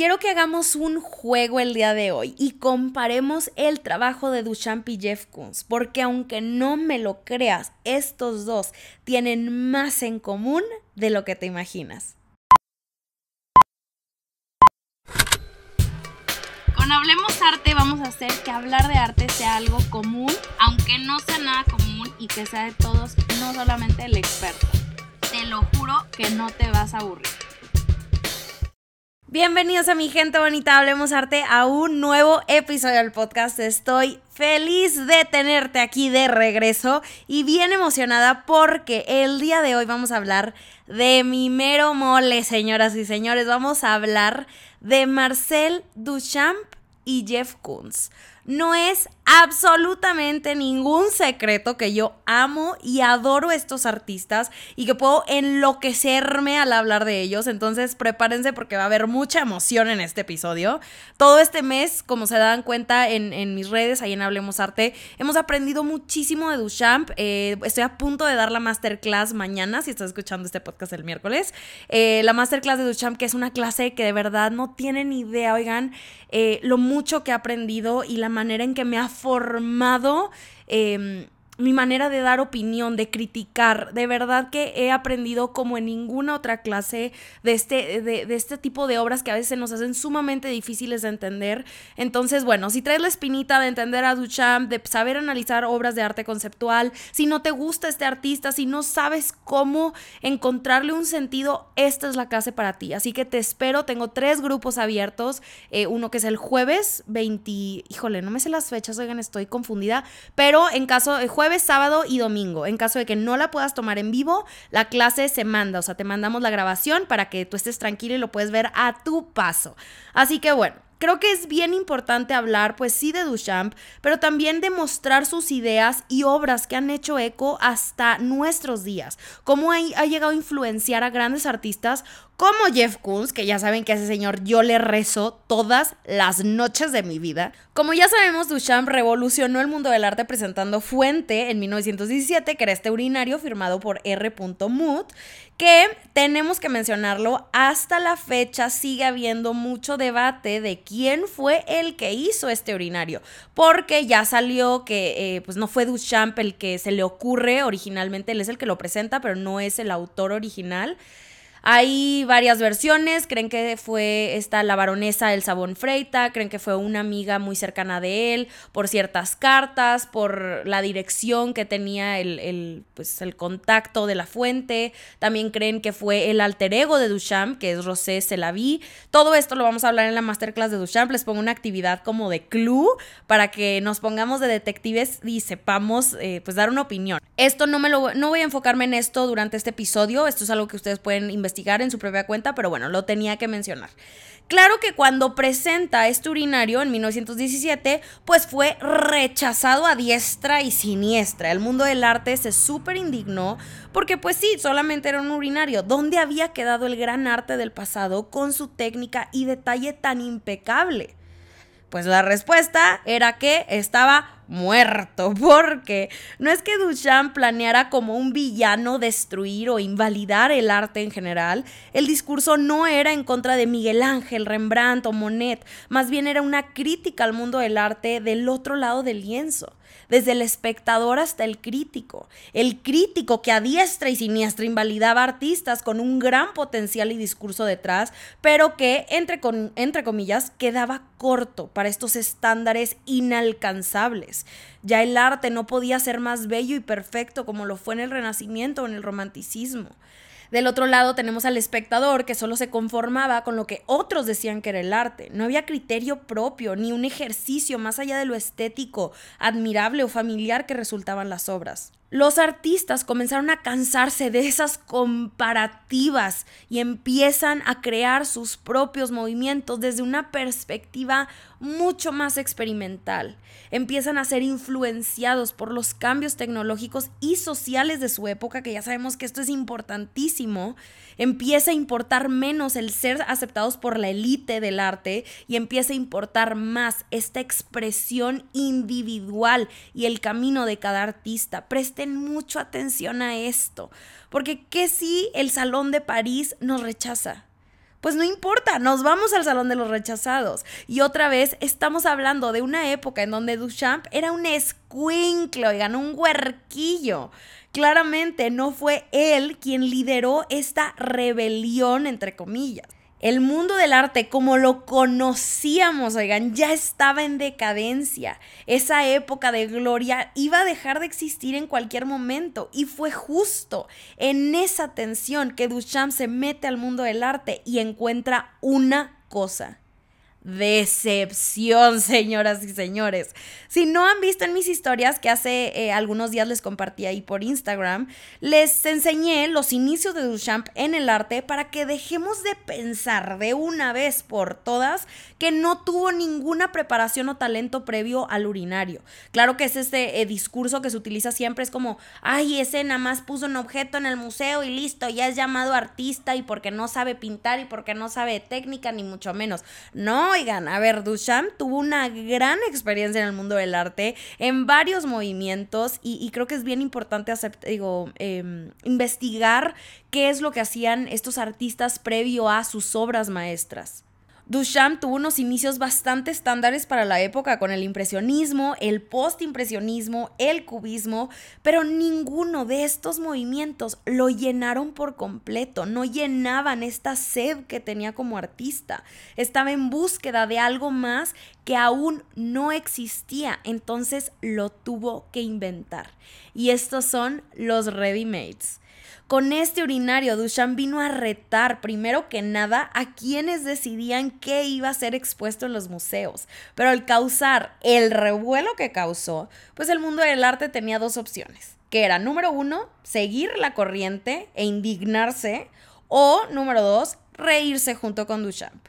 quiero que hagamos un juego el día de hoy y comparemos el trabajo de Duchamp y Jeff Koons, porque aunque no me lo creas, estos dos tienen más en común de lo que te imaginas. Con Hablemos Arte vamos a hacer que hablar de arte sea algo común, aunque no sea nada común y que sea de todos, no solamente el experto. Te lo juro que no te vas a aburrir. Bienvenidos a mi gente bonita, Hablemos Arte, a un nuevo episodio del podcast. Estoy feliz de tenerte aquí de regreso y bien emocionada porque el día de hoy vamos a hablar de mi mero mole, señoras y señores. Vamos a hablar de Marcel Duchamp y Jeff Koons. No es absolutamente ningún secreto que yo amo y adoro estos artistas y que puedo enloquecerme al hablar de ellos. Entonces prepárense porque va a haber mucha emoción en este episodio. Todo este mes, como se dan cuenta en, mis redes, ahí en Hablemos Arte, hemos aprendido muchísimo de Duchamp. Eh, estoy a punto de dar la masterclass mañana, si estás escuchando este podcast el miércoles. Eh, la masterclass de Duchamp, que es una clase que de verdad no tienen idea, oigan, eh, lo mucho que he aprendido y la manera en que me ha formado em, mi manera de dar opinión, de criticar. De verdad que he aprendido como en ninguna otra clase de este, de, este tipo de obras que a veces nos hacen sumamente difíciles de entender. Entonces, bueno, si traes la espinita de entender a Duchamp, de saber analizar obras de arte conceptual, si no te gusta este artista, si no sabes cómo encontrarle un sentido, esta es la clase para ti. Así que te espero, tengo tres grupos abiertos, eh, uno que es el jueves 20, híjole, no me sé las fechas, oigan, estoy confundida, pero en caso de jueves, sábado y domingo. En caso de que no la puedas tomar en vivo, la clase se manda, o sea, te mandamos la grabación para que tú estés tranquilo y lo puedes ver a tu paso. Así que bueno. Creo que es bien importante hablar, pues sí, de Duchamp, pero también de mostrar sus ideas y obras que han hecho eco hasta nuestros días. Cómo ha, ha llegado a influenciar a grandes artistas como Jeff Koons, que ya saben que a ese señor yo le rezo todas las noches de mi vida. Como ya sabemos, Duchamp revolucionó el mundo del arte presentando Fuente en 1917, que era este urinario firmado por R. Mood, que tenemos que mencionarlo, hasta la fecha sigue habiendo mucho debate de quién fue el que hizo este urinario, porque ya salió que eh, pues no fue Duchamp el que se le ocurre originalmente, él es el que lo presenta, pero no es el autor original. Hay varias versiones, creen que fue esta la baronesa El Sabón Freita, creen que fue una amiga muy cercana de él, por ciertas cartas, por la dirección que tenía el, pues, el contacto de la fuente, también creen que fue el alter ego de Duchamp, que es Rosé Selaví. Todo esto lo vamos a hablar en la masterclass de Duchamp, les pongo una actividad como de clue para que nos pongamos de detectives y sepamos eh, pues dar una opinión. Esto no me lo no voy a enfocarme en esto durante este episodio, esto es algo que ustedes pueden investigar en su propia cuenta, pero bueno, lo tenía que mencionar. Claro que cuando presenta este urinario en 1917, pues fue rechazado a diestra y siniestra. El mundo del arte se súper indignó porque pues sí, solamente era un urinario. ¿Dónde había quedado el gran arte del pasado con su técnica y detalle tan impecable? Pues la respuesta era que estaba muerto, porque no es que Duchamp planeara como un villano destruir o invalidar el arte en general, el discurso no era en contra de Miguel Ángel, Rembrandt o Monet, más bien era una crítica al mundo del arte del otro lado del lienzo desde el espectador hasta el crítico. El crítico que a diestra y siniestra invalidaba artistas con un gran potencial y discurso detrás, pero que, entre, entre comillas, quedaba corto para estos estándares inalcanzables. Ya el arte no podía ser más bello y perfecto como lo fue en el Renacimiento o en el Romanticismo. Del otro lado tenemos al espectador que solo se conformaba con lo que otros decían que era el arte. No había criterio propio ni un ejercicio más allá de lo estético, admirable o familiar que resultaban las obras los artistas comenzaron a cansarse de esas comparativas y empiezan a crear sus propios movimientos desde una perspectiva mucho más experimental. Empiezan a ser influenciados por los cambios tecnológicos y sociales de su época, que ya sabemos que esto es importantísimo. Empieza a importar menos el ser aceptados por la élite del arte y empieza a importar más esta expresión individual y el camino de cada artista. Presten mucho atención a esto, porque ¿qué si el Salón de París nos rechaza? pues no importa, nos vamos al salón de los rechazados. Y otra vez estamos hablando de una época en donde Duchamp era un escuinclo, ganó un huerquillo. Claramente no fue él quien lideró esta rebelión, entre comillas. El mundo del arte como lo conocíamos, oigan, ya estaba en decadencia. Esa época de gloria iba a dejar de existir en cualquier momento y fue justo en esa tensión que Duchamp se mete al mundo del arte y encuentra una cosa, decepción, señoras y señores. Si no han visto en mis historias que hace eh, algunos días les compartí ahí por Instagram, les enseñé los inicios de Duchamp en el arte para que dejemos de pensar de una vez por todas que no tuvo ninguna preparación o talento previo al urinario. Claro que es este eh, discurso que se utiliza siempre, es como, ay, ese nada más puso un objeto en el museo y listo, ya es llamado artista y porque no sabe pintar y porque no sabe técnica, ni mucho menos. No, oigan, a ver, Duchamp tuvo una gran experiencia en el mundo del arte, en varios movimientos, y, creo que es bien importante digo, em, investigar qué es lo que hacían estos artistas previo a sus obras maestras. Duchamp tuvo unos inicios bastante estándares para la época con el impresionismo, el postimpresionismo, el cubismo, pero ninguno de estos movimientos lo llenaron por completo, no llenaban esta sed que tenía como artista. Estaba en búsqueda de algo más que aún no existía, entonces lo tuvo que inventar. Y estos son los ready-mades. Con este urinario, Duchamp vino a retar, primero que nada, a quienes decidían qué iba a ser expuesto en los museos. Pero al causar el revuelo que causó, pues el mundo del arte tenía dos opciones, que era, número uno, seguir la corriente e indignarse, o, número dos, reírse junto con Duchamp.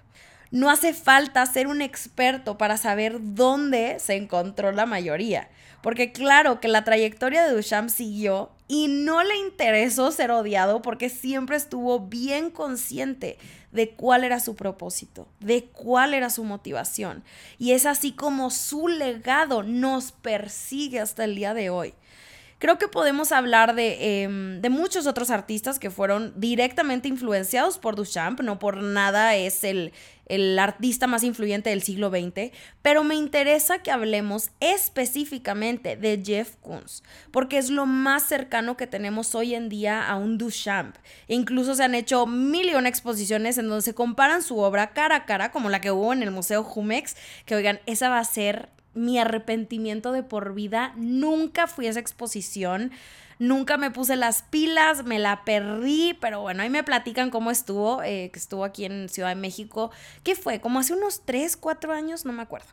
No hace falta ser un experto para saber dónde se encontró la mayoría. Porque claro que la trayectoria de Duchamp siguió y no le interesó ser odiado porque siempre estuvo bien consciente de cuál era su propósito, de cuál era su motivación. Y es así como su legado nos persigue hasta el día de hoy. Creo que podemos hablar de, em, de, muchos otros artistas que fueron directamente influenciados por Duchamp, no por nada es el, artista más influyente del siglo XX, pero me interesa que hablemos específicamente de Jeff Koons, porque es lo más cercano que tenemos hoy en día a un Duchamp. Incluso se han hecho mil y una exposiciones en donde se comparan su obra cara a cara, como la que hubo en el Museo Jumex, que oigan, esa va a ser mi arrepentimiento de por vida. Nunca fui a esa exposición. Nunca me puse las pilas, me la perdí, pero bueno, ahí me platican cómo estuvo, eh, que estuvo aquí en Ciudad de México, que fue como hace unos 3, 4 años, no me acuerdo.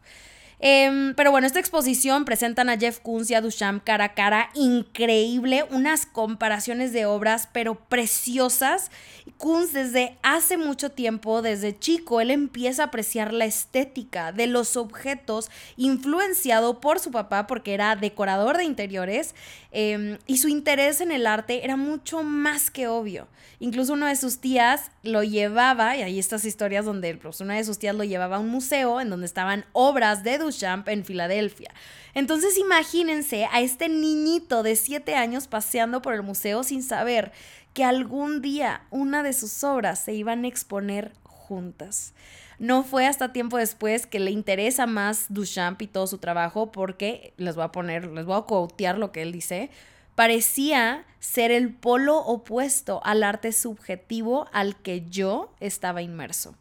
Em, pero bueno, esta exposición presentan a Jeff Koons y a Duchamp cara a cara, increíble, unas comparaciones de obras, pero preciosas. Koons desde hace mucho tiempo, desde chico, él empieza a apreciar la estética de los objetos, influenciado por su papá porque era decorador de interiores, em, y su interés en el arte era mucho más que obvio. Incluso una de sus tías lo llevaba, y hay estas historias donde pues, una de sus tías lo llevaba a un museo en donde estaban obras de Duchamp en Filadelfia. Entonces imagínense a este niñito de 7 años paseando por el museo sin saber que algún día una de sus obras se iban a exponer juntas. No fue hasta tiempo después que le interesa más Duchamp y todo su trabajo porque, les voy a poner, les voy a quotear lo que él dice, parecía ser el polo opuesto al arte subjetivo al que yo estaba inmerso.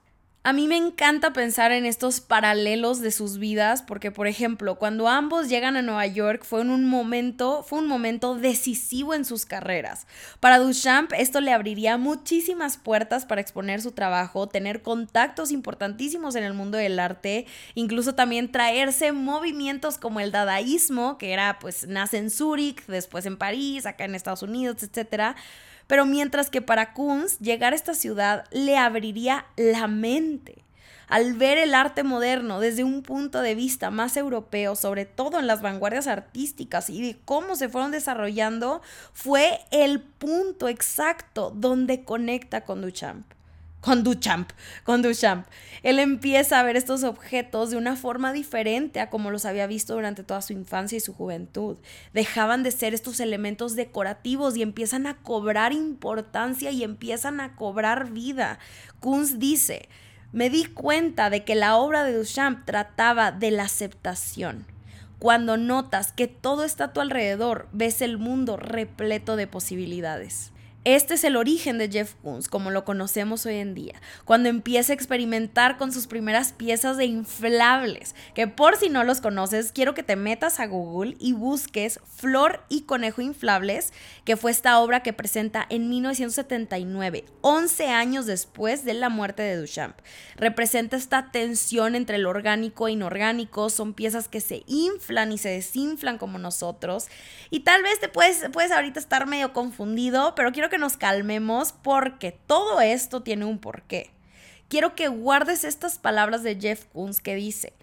A mí me encanta pensar en estos paralelos de sus vidas porque, por ejemplo, cuando ambos llegan a Nueva York fue en un momento, fue un momento decisivo en sus carreras. Para Duchamp esto le abriría muchísimas puertas para exponer su trabajo, tener contactos importantísimos en el mundo del arte, incluso también traerse movimientos como el dadaísmo, que era pues nace en Zúrich, después en París, acá en Estados Unidos, etcétera pero mientras que para Kunz llegar a esta ciudad le abriría la mente. Al ver el arte moderno desde un punto de vista más europeo, sobre todo en las vanguardias artísticas y de cómo se fueron desarrollando, fue el punto exacto donde conecta con Duchamp. Con Duchamp, con Duchamp. Él empieza a ver estos objetos de una forma diferente a como los había visto durante toda su infancia y su juventud. Dejaban de ser estos elementos decorativos y empiezan a cobrar importancia y empiezan a cobrar vida. Kunz dice, me di cuenta de que la obra de Duchamp trataba de la aceptación. Cuando notas que todo está a tu alrededor, ves el mundo repleto de posibilidades. Este es el origen de Jeff Koons, como lo conocemos hoy en día, cuando empieza a experimentar con sus primeras piezas de inflables, que por si no los conoces, quiero que te metas a Google y busques Flor y Conejo Inflables, que fue esta obra que presenta en 1979, 11 años después de la muerte de Duchamp. Representa esta tensión entre el orgánico e inorgánico, son piezas que se inflan y se desinflan como nosotros, y tal vez te puedes, puedes ahorita estar medio confundido, pero quiero que nos calmemos porque todo esto tiene un porqué. Quiero que guardes estas palabras de Jeff Koons que dice,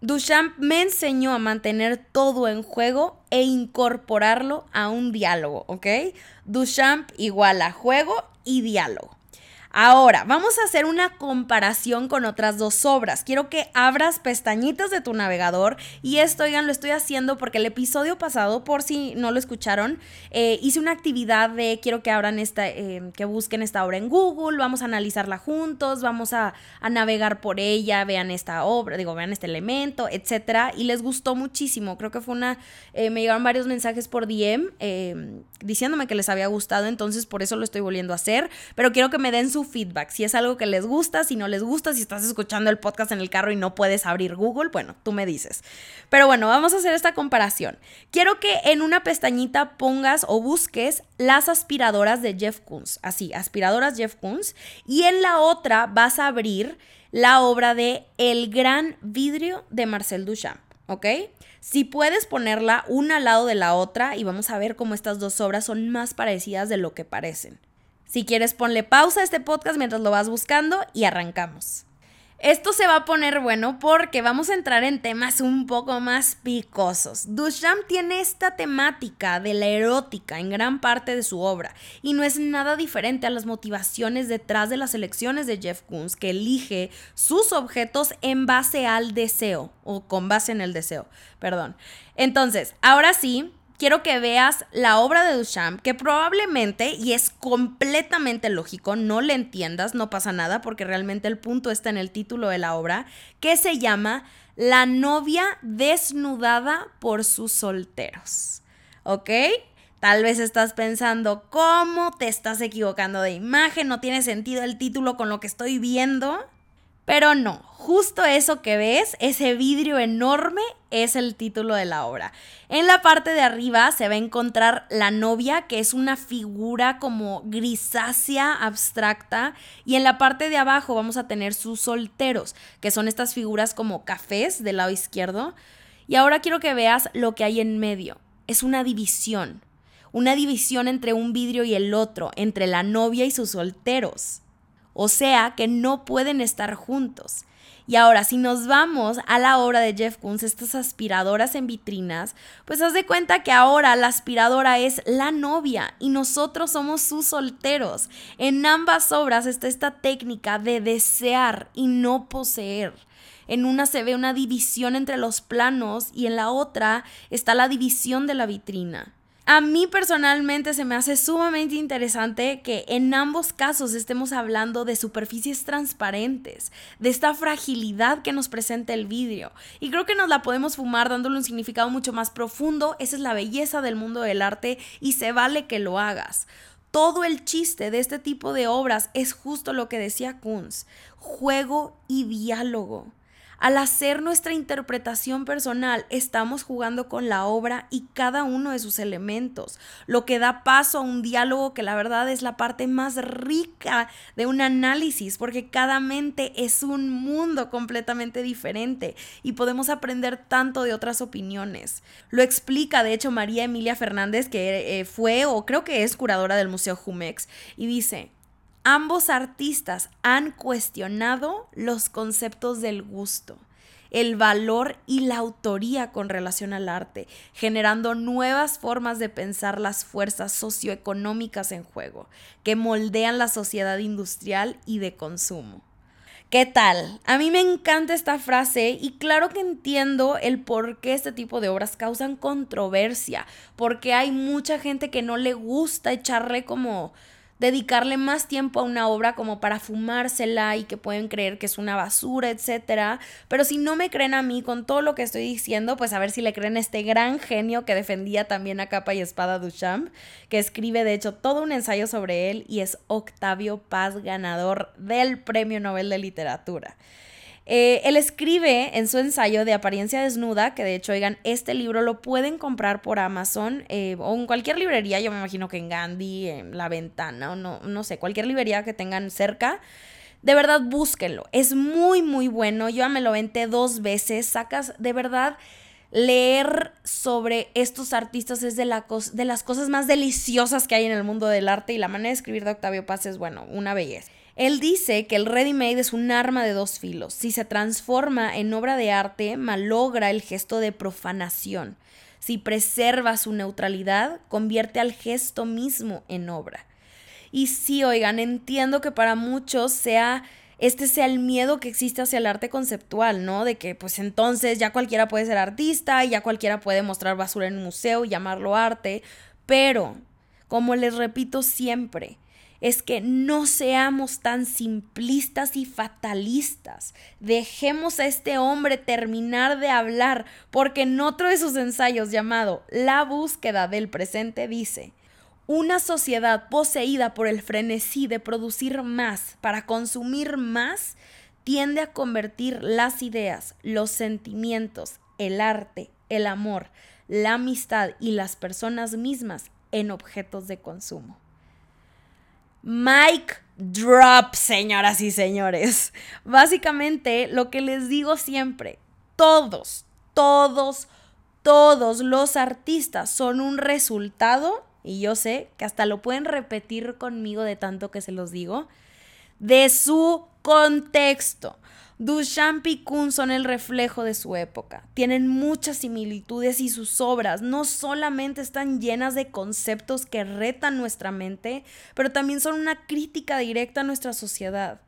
Duchamp me enseñó a mantener todo en juego e incorporarlo a un diálogo, ¿ok? Duchamp igual a juego y diálogo. Ahora, vamos a hacer una comparación con otras dos obras. Quiero que abras pestañitas de tu navegador y esto, oigan, lo estoy haciendo porque el episodio pasado, por si no lo escucharon, eh, hice una actividad de quiero que abran esta, eh, que busquen esta obra en Google, vamos a analizarla juntos, vamos a, navegar por ella, vean esta obra, digo, vean este elemento, etcétera, y les gustó muchísimo. Creo que fue una, eh, me llegaron varios mensajes por DM diciéndome que les había gustado, entonces por eso lo estoy volviendo a hacer, pero quiero que me den su feedback. Si es algo que les gusta, si no les gusta, si estás escuchando el podcast en el carro y no puedes abrir Google, bueno, tú me dices. Pero bueno, vamos a hacer esta comparación. Quiero que en una pestañita pongas o busques las aspiradoras de Jeff Koons. Así, aspiradoras Jeff Koons. Y en la otra vas a abrir la obra de El gran vidrio de Marcel Duchamp. ¿Ok? Si puedes ponerla una al lado de la otra y vamos a ver cómo estas dos obras son más parecidas de lo que parecen. Si quieres, ponle pausa a este podcast mientras lo vas buscando y arrancamos. Esto se va a poner bueno porque vamos a entrar en temas un poco más picosos. Duchamp tiene esta temática de la erótica en gran parte de su obra y no es nada diferente a las motivaciones detrás de las elecciones de Jeff Koons, que elige sus objetos en base al deseo o con base en el deseo, perdón. Entonces, ahora sí, quiero que veas la obra de Duchamp, que probablemente, y es completamente lógico, no le entiendas, no pasa nada, porque realmente el punto está en el título de la obra, que se llama La novia desnudada por sus solteros. ¿Ok? Tal vez estás pensando, ¿cómo te estás equivocando de imagen? No tiene sentido el título con lo que estoy viendo. Pero no, justo eso que ves, ese vidrio enorme, es el título de la obra. En la parte de arriba se va a encontrar la novia, que es una figura como grisácea, abstracta, y en la parte de abajo vamos a tener sus solteros, que son estas figuras como cafés del lado izquierdo. Y ahora quiero que veas lo que hay en medio. Es una división, una división entre un vidrio y el otro, entre la novia y sus solteros o sea que no pueden estar juntos. Y ahora, si nos vamos a la obra de Jeff Koons, estas aspiradoras en vitrinas, pues haz de cuenta que ahora la aspiradora es la novia y nosotros somos sus solteros. En ambas obras está esta técnica de desear y no poseer. En una se ve una división entre los planos y en la otra está la división de la vitrina. A mí personalmente se me hace sumamente interesante que en ambos casos estemos hablando de superficies transparentes, de esta fragilidad que nos presenta el vidrio. Y creo que nos la podemos fumar dándole un significado mucho más profundo. Esa es la belleza del mundo del arte y se vale que lo hagas. Todo el chiste de este tipo de obras es justo lo que decía Kunz, juego y diálogo. Al hacer nuestra interpretación personal, estamos jugando con la obra y cada uno de sus elementos, lo que da paso a un diálogo que la verdad es la parte más rica de un análisis, porque cada mente es un mundo completamente diferente y podemos aprender tanto de otras opiniones. Lo explica, de hecho, María Emilia Fernández, que eh, fue o creo que es curadora del Museo Jumex, y dice, Ambos artistas han cuestionado los conceptos del gusto. el valor y la autoría con relación al arte, generando nuevas formas de pensar las fuerzas socioeconómicas en juego, que moldean la sociedad industrial y de consumo. ¿Qué tal? A mí me encanta esta frase y claro que entiendo el por qué este tipo de obras causan controversia, porque hay mucha gente que no le gusta echarle como dedicarle más tiempo a una obra como para fumársela y que pueden creer que es una basura, etcétera. Pero si no me creen a mí con todo lo que estoy diciendo, pues a ver si le creen a este gran genio que defendía también a capa y espada Duchamp, que escribe de hecho todo un ensayo sobre él y es Octavio Paz, ganador del Premio Nobel de Literatura. Eh, él escribe en su ensayo de apariencia desnuda, que de hecho, oigan, este libro lo pueden comprar por Amazon eh, o en cualquier librería, yo me imagino que en Gandhi, en La Ventana o no, no sé, cualquier librería que tengan cerca. De verdad, búsquenlo. Es muy, muy bueno. Yo ya me lo venté dos veces. Sacas, de verdad, leer sobre estos artistas es de, la de las cosas más deliciosas que hay en el mundo del arte y la manera de escribir de Octavio Paz es, bueno, una belleza. Él dice que el ready-made es un arma de dos filos. Si se transforma en obra de arte, malogra el gesto de profanación. Si preserva su neutralidad, convierte al gesto mismo en obra. Y sí, oigan, entiendo que para muchos sea este sea el miedo que existe hacia el arte conceptual, ¿no? De que pues entonces ya cualquiera puede ser artista ya cualquiera puede mostrar basura en un museo y llamarlo arte, pero como les repito siempre, es que no seamos tan simplistas y fatalistas. Dejemos a este hombre terminar de hablar, porque en otro de sus ensayos llamado La búsqueda del presente dice, una sociedad poseída por el frenesí de producir más para consumir más tiende a convertir las ideas, los sentimientos, el arte, el amor, la amistad y las personas mismas en objetos de consumo. Mike drop, señoras y señores. Básicamente, lo que les digo siempre, todos, todos, todos los artistas son un resultado, y yo sé que hasta lo pueden repetir conmigo de tanto que se los digo, de su contexto. Duchamp y Kuhn son el reflejo de su época. Tienen muchas similitudes y sus obras no solamente están llenas de conceptos que retan nuestra mente, pero también son una crítica directa a nuestra sociedad.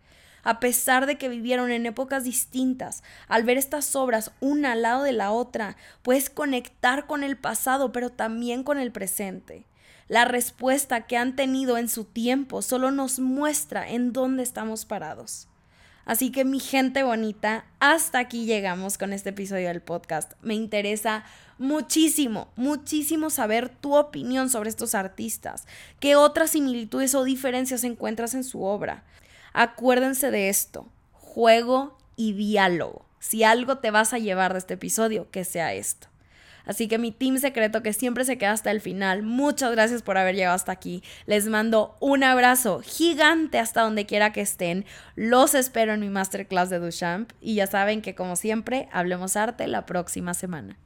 A pesar de que vivieron en épocas distintas, al ver estas obras una al lado de la otra, puedes conectar con el pasado, pero también con el presente. La respuesta que han tenido en su tiempo solo nos muestra en dónde estamos parados. Así que mi gente bonita, hasta aquí llegamos con este episodio del podcast. Me interesa muchísimo, muchísimo saber tu opinión sobre estos artistas. ¿Qué otras similitudes o diferencias encuentras en su obra? Acuérdense de esto, juego y diálogo. Si algo te vas a llevar de este episodio, que sea esto. Así que mi team secreto que siempre se queda hasta el final, muchas gracias por haber llegado hasta aquí. Les mando un abrazo gigante hasta donde quiera que estén. Los espero en mi masterclass de Duchamp y ya saben que como siempre, hablemos arte la próxima semana.